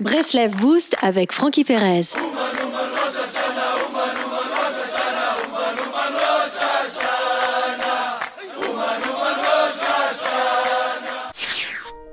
Breslev Boost avec Frankie Perez.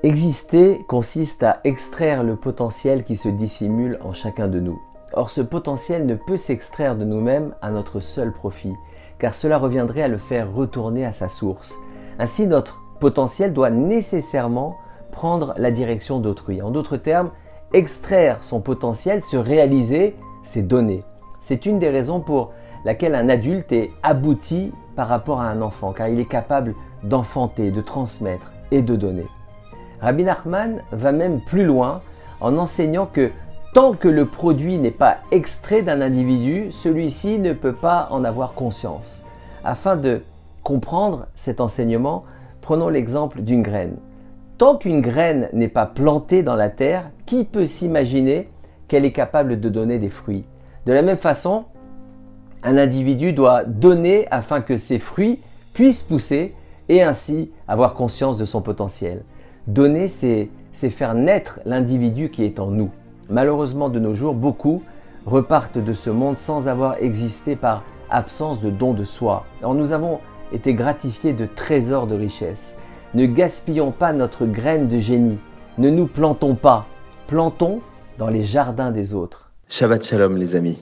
Exister consiste à extraire le potentiel qui se dissimule en chacun de nous. Or ce potentiel ne peut s'extraire de nous-mêmes à notre seul profit, car cela reviendrait à le faire retourner à sa source. Ainsi notre potentiel doit nécessairement prendre la direction d'autrui. En d'autres termes, extraire son potentiel, se réaliser, c'est donner. C'est une des raisons pour laquelle un adulte est abouti par rapport à un enfant, car il est capable d'enfanter, de transmettre et de donner. Rabbi Nachman va même plus loin en enseignant que tant que le produit n'est pas extrait d'un individu, celui-ci ne peut pas en avoir conscience. Afin de comprendre cet enseignement, prenons l'exemple d'une graine. Tant qu'une graine n'est pas plantée dans la terre, qui peut s'imaginer qu'elle est capable de donner des fruits? De la même façon, un individu doit donner afin que ses fruits puissent pousser et ainsi avoir conscience de son potentiel. Donner, c'est faire naître l'individu qui est en nous. Malheureusement, de nos jours, beaucoup repartent de ce monde sans avoir existé par absence de don de soi. Nous avons été gratifiés de trésors de richesse. Ne gaspillons pas notre graine de génie. Ne nous plantons pas. Plantons dans les jardins des autres. Shabbat Shalom les amis.